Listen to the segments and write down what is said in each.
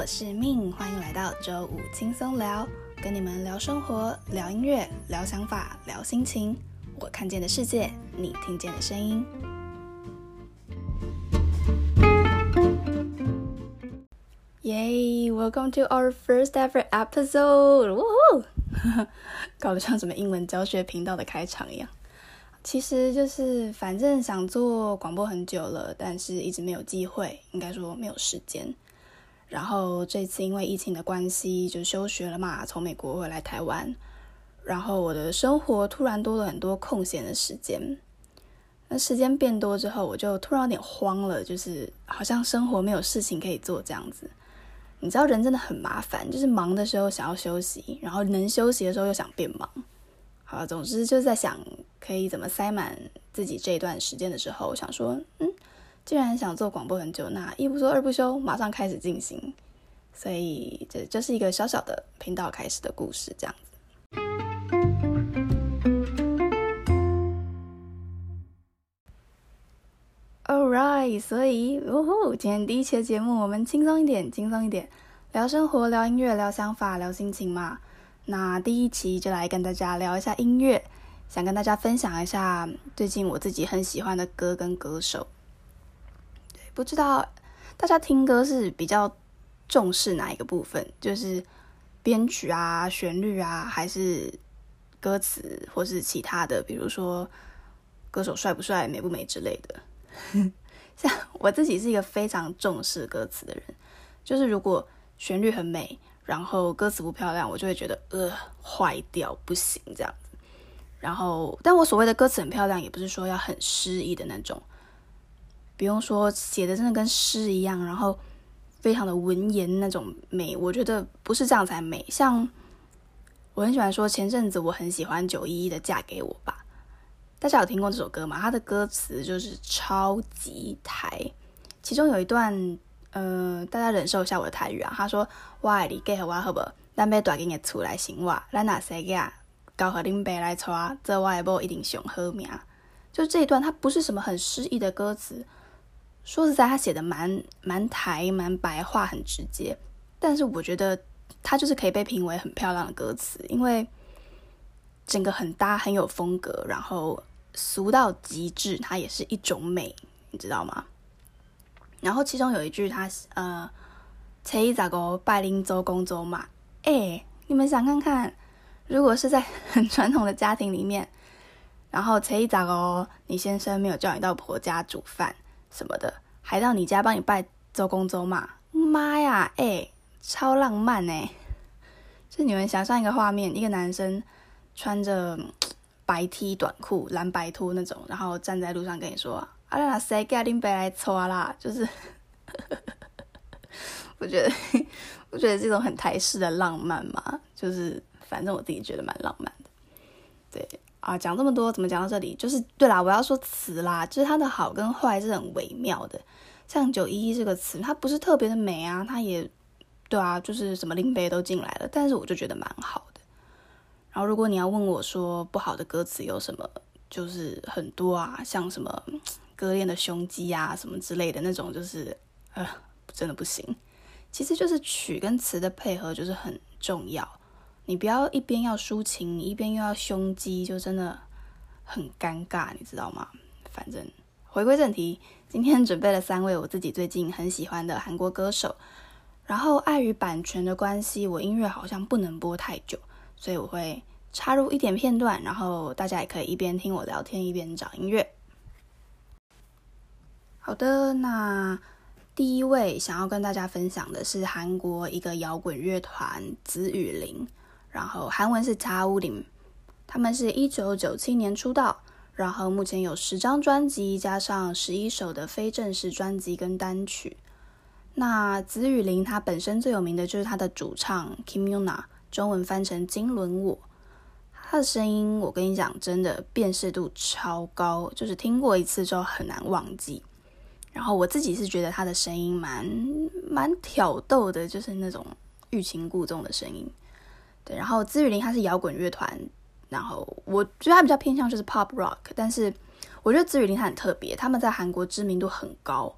我是命，欢迎来到周五轻松聊，跟你们聊生活、聊音乐、聊想法、聊心情。我看见的世界，你听见的声音。耶！Welcome to our first ever episode！哇哦，搞得像什么英文教学频道的开场一样。其实就是，反正想做广播很久了，但是一直没有机会，应该说没有时间。然后这次因为疫情的关系，就休学了嘛，从美国回来台湾。然后我的生活突然多了很多空闲的时间。那时间变多之后，我就突然有点慌了，就是好像生活没有事情可以做这样子。你知道人真的很麻烦，就是忙的时候想要休息，然后能休息的时候又想变忙。好，总之就在想可以怎么塞满自己这一段时间的时候，我想说，嗯，既然想做广播很久，那一不做二不休，马上开始进行。所以这就是一个小小的频道开始的故事，这样子。Alright，所以哦吼，今天第一期的节目，我们轻松一点，轻松一点，聊生活，聊音乐，聊想法，聊心情嘛。那第一期就来跟大家聊一下音乐，想跟大家分享一下最近我自己很喜欢的歌跟歌手。不知道大家听歌是比较重视哪一个部分？就是编曲啊、旋律啊，还是歌词，或是其他的，比如说歌手帅不帅、美不美之类的。像我自己是一个非常重视歌词的人，就是如果旋律很美，然后歌词不漂亮，我就会觉得呃坏掉不行这样子。然后，但我所谓的歌词很漂亮，也不是说要很诗意的那种，不用说写的真的跟诗一样，然后非常的文言那种美，我觉得不是这样才美。像我很喜欢说前阵子我很喜欢九一一的《嫁给我吧》。大家有听过这首歌吗？它的歌词就是超级台，其中有一段，呃，大家忍受一下我的台语啊。他说：“我爱你，给和我好不？咱要大间的厝来生活，咱哪生个交和恁爸来娶，这我的某一定上好命。”就这一段，它不是什么很诗意的歌词。说实在，他写的蛮蛮台，蛮白话，很直接。但是我觉得他就是可以被评为很漂亮的歌词，因为整个很搭，很有风格，然后。俗到极致，它也是一种美，你知道吗？然后其中有一句，他呃，初一咋个拜林周公周嘛？哎，你们想看看，如果是在很传统的家庭里面，然后初一咋个你先生没有叫你到婆家煮饭什么的，还到你家帮你拜周公周嘛？妈呀，哎，超浪漫哎！就你们想象一个画面，一个男生穿着。白 T 短裤、蓝白拖那种，然后站在路上跟你说：“啊啦，谁给林北来抓啦？”就是，我觉得，我觉得这种很台式的浪漫嘛，就是反正我自己觉得蛮浪漫的。对啊，讲这么多，怎么讲到这里？就是对啦，我要说词啦，就是它的好跟坏是很微妙的。像九一一这个词，它不是特别的美啊，它也对啊，就是什么林北都进来了，但是我就觉得蛮好的。然后，如果你要问我说不好的歌词有什么，就是很多啊，像什么割裂的胸肌啊，什么之类的那种，就是呃，真的不行。其实就是曲跟词的配合就是很重要，你不要一边要抒情，一边又要胸肌，就真的很尴尬，你知道吗？反正回归正题，今天准备了三位我自己最近很喜欢的韩国歌手，然后碍于版权的关系，我音乐好像不能播太久。所以我会插入一点片段，然后大家也可以一边听我聊天一边找音乐。好的，那第一位想要跟大家分享的是韩国一个摇滚乐团紫雨林，然后韩文是查乌林，他们是一九九七年出道，然后目前有十张专辑，加上十一首的非正式专辑跟单曲。那紫雨林他本身最有名的就是他的主唱 Kim Yuna。中文翻成金轮我，他的声音我跟你讲，真的辨识度超高，就是听过一次之后很难忘记。然后我自己是觉得他的声音蛮蛮挑逗的，就是那种欲擒故纵的声音。然后资雨林他是摇滚乐团，然后我觉得他比较偏向就是 pop rock，但是我觉得资雨林他很特别，他们在韩国知名度很高。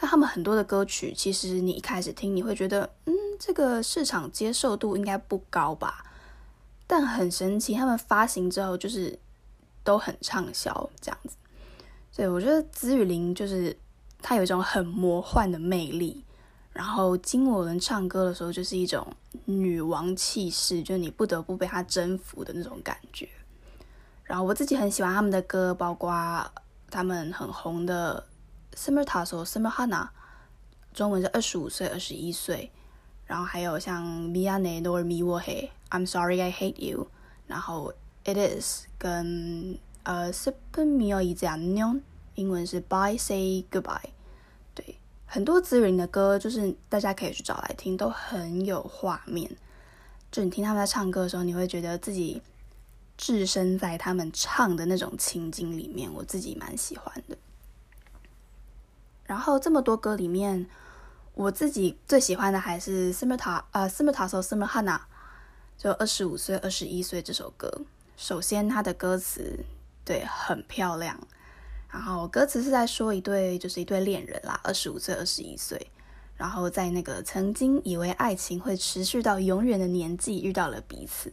那他们很多的歌曲，其实你一开始听你会觉得，嗯，这个市场接受度应该不高吧？但很神奇，他们发行之后就是都很畅销这样子。对我觉得紫雨林就是他有一种很魔幻的魅力，然后金我伦唱歌的时候就是一种女王气势，就你不得不被她征服的那种感觉。然后我自己很喜欢他们的歌，包括他们很红的《Summer Tasso》《Summer Hana》，中文是二十五岁、二十一岁。然后还有像《Miane nor mi wo he》，《I'm Sorry I Hate You》，然后《It Is》跟呃《Super Mio i z a n o n 英文是《Bye Say Goodbye》。很多资人的歌就是大家可以去找来听，都很有画面。就你听他们在唱歌的时候，你会觉得自己。置身在他们唱的那种情景里面，我自己蛮喜欢的。然后这么多歌里面，我自己最喜欢的还是《Summer 塔》呃，《Summer 塔》首《Summer Hana》，就二十五岁、二十一岁这首歌。首先，它的歌词对很漂亮，然后歌词是在说一对就是一对恋人啦，二十五岁、二十一岁，然后在那个曾经以为爱情会持续到永远的年纪遇到了彼此。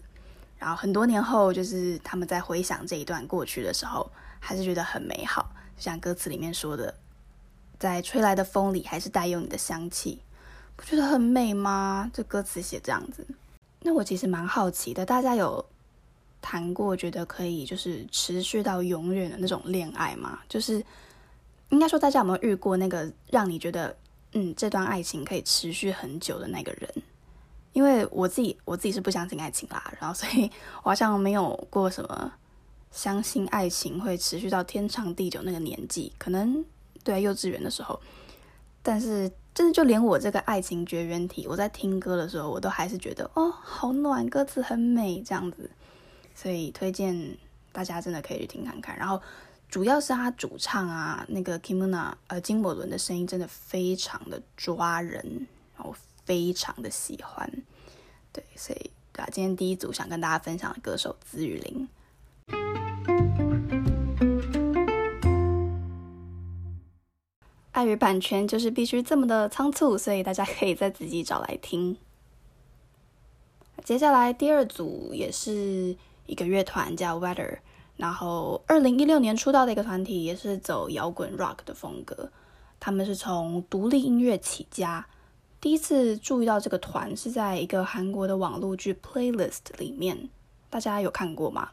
然后很多年后，就是他们在回想这一段过去的时候，还是觉得很美好。就像歌词里面说的，在吹来的风里，还是带有你的香气，不觉得很美吗？这歌词写这样子。那我其实蛮好奇的，大家有谈过觉得可以就是持续到永远的那种恋爱吗？就是应该说，大家有没有遇过那个让你觉得，嗯，这段爱情可以持续很久的那个人？因为我自己我自己是不相信爱情啦，然后所以我好像没有过什么相信爱情会持续到天长地久那个年纪，可能对幼稚园的时候，但是真的就连我这个爱情绝缘体，我在听歌的时候，我都还是觉得哦好暖，歌词很美这样子，所以推荐大家真的可以去听看看。然后主要是他主唱啊，那个 Kimuna 呃金伯伦的声音真的非常的抓人，然后。非常的喜欢，对，所以对啊，今天第一组想跟大家分享的歌手紫雨林。碍于版权，就是必须这么的仓促，所以大家可以再自己找来听。接下来第二组也是一个乐团叫 Weather，然后二零一六年出道的一个团体，也是走摇滚 rock 的风格。他们是从独立音乐起家。第一次注意到这个团是在一个韩国的网络剧 playlist 里面，大家有看过吗？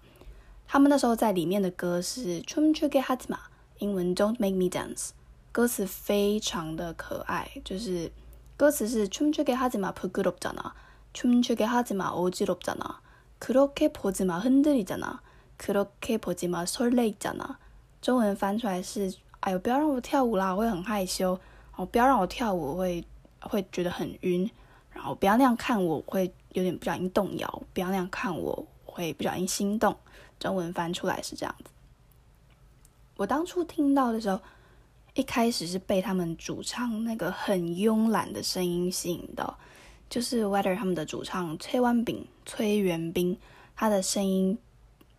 他们那时候在里面的歌是《춤추게하지 마》，英文 "Don't make me dance"，歌词非常的可爱，就是歌词是춤추게하지마부끄럽잖 아， 춤추게하지마어지럽잖 아， 그렇게보지마흔들리잖 아， 그렇게보지마설레잖 아。 中文翻出来是：哎呦，不要让我跳舞啦，我会很害羞。哦，不要让我跳舞，我会。会觉得很晕，然后不要那样看我，会有点不小心动摇。不要那样看我，会不小心心动。中文翻出来是这样子。我当初听到的时候，一开始是被他们主唱那个很慵懒的声音吸引到， 就是 Weather 他们的主唱崔万炳、崔元斌，他的声音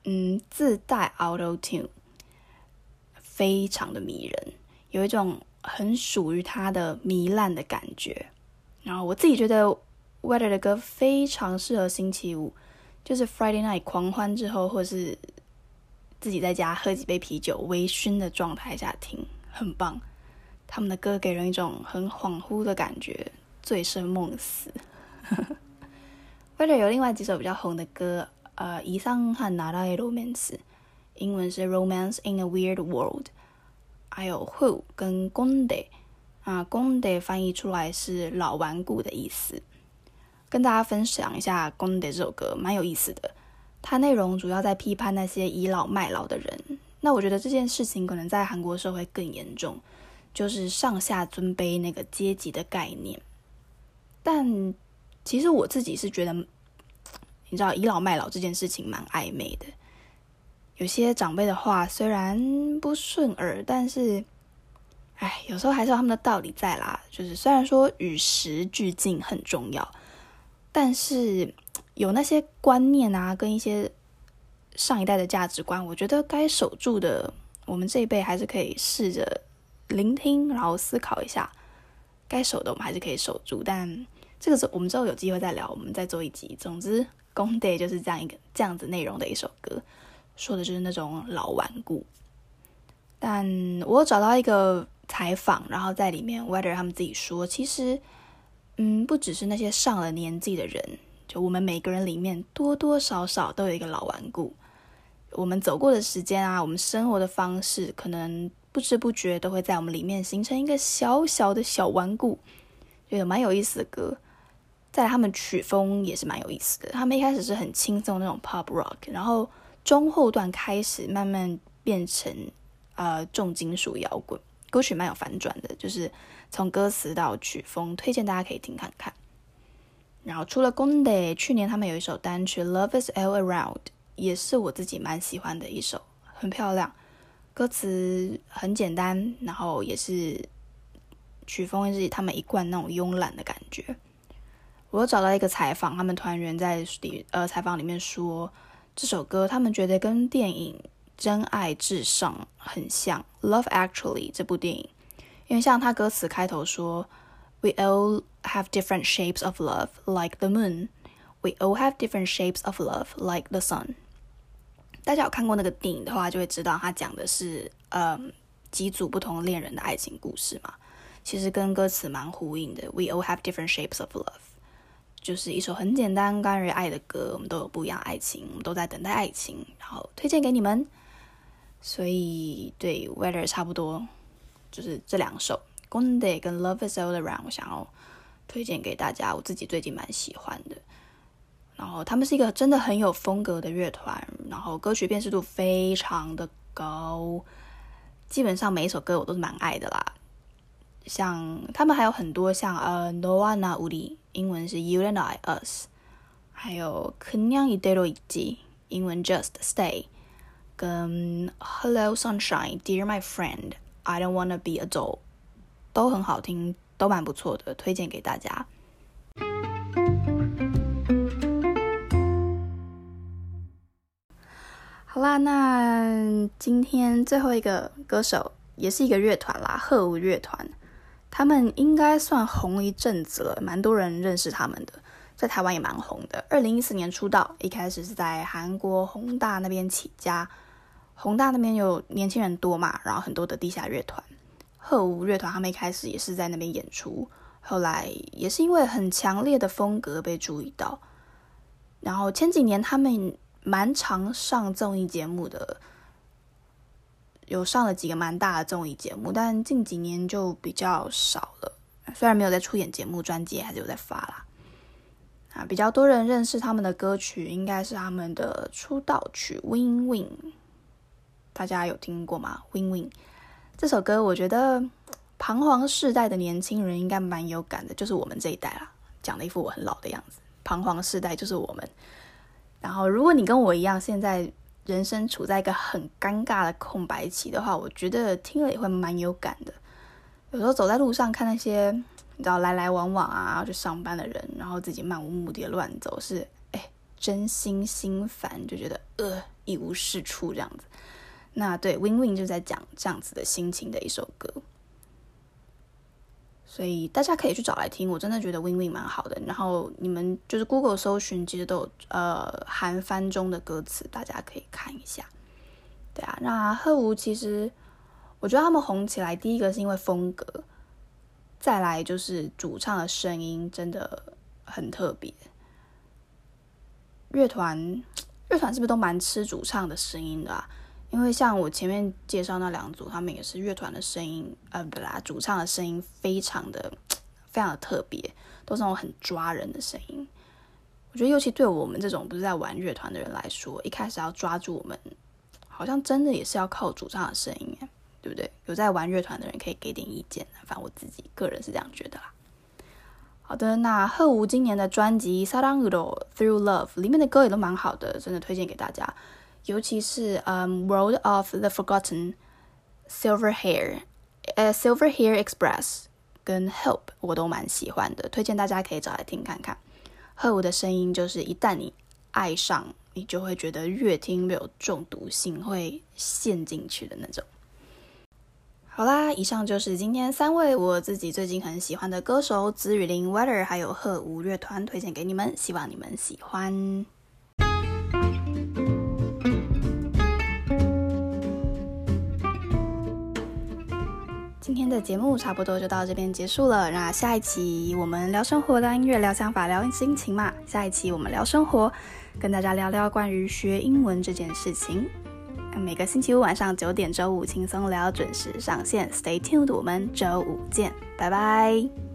嗯自带 Auto Tune，非常的迷人，有一种。很属于他的糜烂的感觉，然后我自己觉得 Weather 的歌非常适合星期五，就是 Friday night 狂欢之后，或是自己在家喝几杯啤酒微醺的状态下听，很棒。他们的歌给人一种很恍惚的感觉，醉生梦死。威尔有另外几首比较红的歌，呃，以上和拿到的 Romance，英文是 Romance in a Weird World，还有 Who 跟 Gonde，啊，Gonde 翻译出来是老顽固的意思。跟大家分享一下 Gonde 这首歌，蛮有意思的。它内容主要在批判那些倚老卖老的人。那我觉得这件事情可能在韩国社会更严重，就是上下尊卑那个阶级的概念。但其实我自己是觉得，你知道倚老卖老这件事情蛮暧昧的。有些长辈的话虽然不顺耳，但是，哎，有时候还是有他们的道理在啦。就是虽然说与时俱进很重要，但是有那些观念啊，跟一些上一代的价值观，我觉得该守住的，我们这一辈还是可以试着聆听，然后思考一下。该守的我们还是可以守住，但这个是我们之后有机会再聊，我们再做一集。总之，《工 Day》就是这样一个这样子内容的一首歌，说的就是那种老顽固。但我找到一个采访，然后在里面，Weather 他们自己说，其实，嗯，不只是那些上了年纪的人，就我们每个人里面多多少少都有一个老顽固。我们走过的时间啊，我们生活的方式，可能不知不觉都会在我们里面形成一个小小的小顽固，就有蛮有意思的歌。在他们曲风也是蛮有意思的，他们一开始是很轻松那种 pop rock，然后中后段开始慢慢变成呃重金属摇滚，歌曲蛮有反转的，就是从歌词到曲风，推荐大家可以听看看。然后除了 Gonde，去年他们有一首单曲《Love Is All Around》。也是我自己蛮喜欢的一首，很漂亮，歌词很简单，然后也是曲风是他们一贯那种慵懒的感觉。我找到一个采访，他们团员在里呃采访里面说，这首歌他们觉得跟电影《真爱至上》很像，《Love Actually》这部电影，因为像他歌词开头说，We all have different shapes of love, like the moon. We all have different shapes of love, like the sun. 大家有看过那个电影的话，就会知道他讲的是，嗯，几组不同恋人的爱情故事嘛。其实跟歌词蛮呼应的。We all have different shapes of love，就是一首很简单关于爱的歌。我们都有不一样爱情，我们都在等待爱情，然后推荐给你们。所以对 Weather 差不多，就是这两首 g o n d a y 跟 Love Is All Around，我想要推荐给大家。我自己最近蛮喜欢的。然后他们是一个真的很有风格的乐团，然后歌曲辨识度非常的高，基本上每一首歌我都是蛮爱的啦。像他们还有很多像呃 No One Na Uli，英文是 You and I Us，还有 Kenyang Idero Iji，英文 Just Stay，跟 Hello Sunshine Dear My Friend I Don't Wanna Be a Doll，都很好听，都蛮不错的，推荐给大家。好啦，那今天最后一个歌手也是一个乐团啦，鹤舞乐团。他们应该算红一阵子了，蛮多人认识他们的，在台湾也蛮红的。二零一四年出道，一开始是在韩国宏大那边起家。宏大那边有年轻人多嘛，然后很多的地下乐团。鹤舞乐团他们一开始也是在那边演出，后来也是因为很强烈的风格被注意到。然后前几年他们。蛮常上综艺节目的，有上了几个蛮大的综艺节目，但近几年就比较少了。虽然没有在出演节目，专辑还是有在发啦。啊，比较多人认识他们的歌曲，应该是他们的出道曲《Win Win》，大家有听过吗？《Win Win》这首歌，我觉得彷徨世代的年轻人应该蛮有感的，就是我们这一代啦。讲的一副我很老的样子，彷徨世代就是我们。然后，如果你跟我一样，现在人生处在一个很尴尬的空白期的话，我觉得听了也会蛮有感的。有时候走在路上看那些你知道来来往往啊要去上班的人，然后自己漫无目的的乱走，是哎真心心烦，就觉得呃一无是处这样子。那对 Win Win 就在讲这样子的心情的一首歌。所以大家可以去找来听，我真的觉得 Win Win 蛮好的。然后你们就是 Google 搜寻，其实都有呃韩翻中的歌词，大家可以看一下。对啊，那鹤舞其实我觉得他们红起来，第一个是因为风格，再来就是主唱的声音真的很特别。乐团乐团是不是都蛮吃主唱的声音的啊？因为像我前面介绍那两组，他们也是乐团的声音，呃，不啦，主唱的声音非常的、非常的特别，都是那种很抓人的声音。我觉得，尤其对我们这种不是在玩乐团的人来说，一开始要抓住我们，好像真的也是要靠主唱的声音，对不对？有在玩乐团的人可以给点意见，反正我自己个人是这样觉得啦。好的，那鹤舞今年的专辑《Saranguro Through Love》里面的歌也都蛮好的，真的推荐给大家。尤其是嗯，《World of the Forgotten》、《Silver Hair》、呃，《Silver Hair Express》跟《Help》我都蛮喜欢的，推荐大家可以找来听看看。鹤舞的声音就是一旦你爱上，你就会觉得越听越有中毒性，会陷进去的那种。好啦，以上就是今天三位我自己最近很喜欢的歌手紫雨林 Weather 还有鹤舞乐团推荐给你们，希望你们喜欢。今天的节目差不多就到这边结束了，那下一期我们聊生活、聊音乐、聊想法、聊心情嘛。下一期我们聊生活，跟大家聊聊关于学英文这件事情。每个星期五晚上九点，周五轻松聊准时上线，Stay tuned，我们周五见，拜拜。